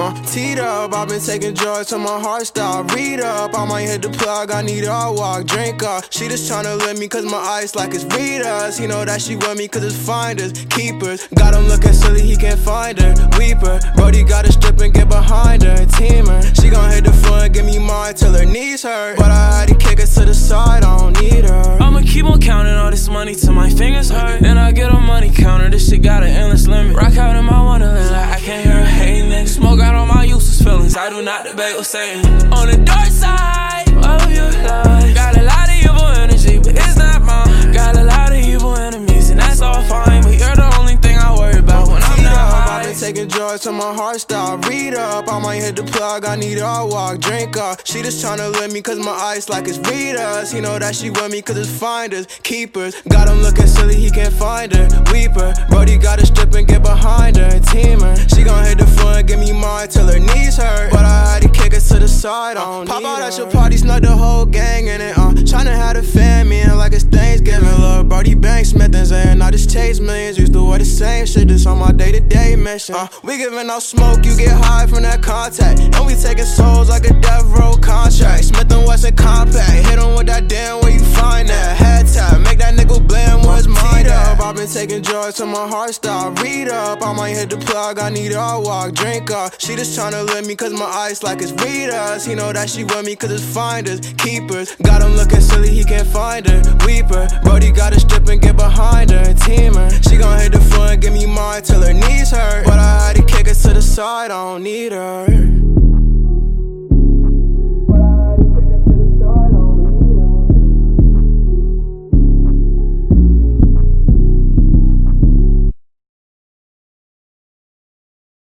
Uh, teed up. I've been taking drugs till my heart stop. Read up, I might hit the plug. I need a walk, drink up. She just tryna let me cause my eyes like it's readers. He know that she with me cause it's finders, keepers. Got him looking silly, he can't find her. Weeper, Brody got to strip and get behind her. Teamer, she gon' hit the floor and give me mine till her knees hurt. But I had to kick her to the side, I don't need her. I'ma keep on counting all this money till my fingers hurt. And I get a money counter, this shit got an useless feelings, I do not debate or Satan. On the dark side of your life, got a lot of evil energy, but it's not mine. Got a lot of evil enemies, and that's all fine. But you're the only thing I worry about when I'm not I've high. been taking drugs till my heart stop. Read up, I might hit the plug. I need a walk, drink up. She just tryna let me cause my eyes like it's readers. He know that she want me cause it's finders, keepers. Got him looking silly, he can't find her. Weeper, Brody got to strip and get behind her. Teamer, she gon' hit the floor and give me mine till her knees hurt. Kick her to the. Uh, pop out at your party, snuck the whole gang in it. Uh, tryna have the fam in like it's Thanksgiving. Look, Brody Banks, Smith and Zan, I just chase millions. Used to wear the same shit, this on my day to day mission. Uh, we giving out smoke, you get high from that contact. And we taking souls like a death row contract. Taking drugs till my heart stop. Read up, I might hit the plug, I need a walk, drink up. She just tryna let me cause my eyes like it's readers. He know that she want me cause it's finders, keepers. Got him looking silly, he can't find her. Weeper, Brody got to strip and get behind her. Teamer, she gon' hit the floor and give me mine till her knees hurt. But I had to kick her to the side, I don't need her.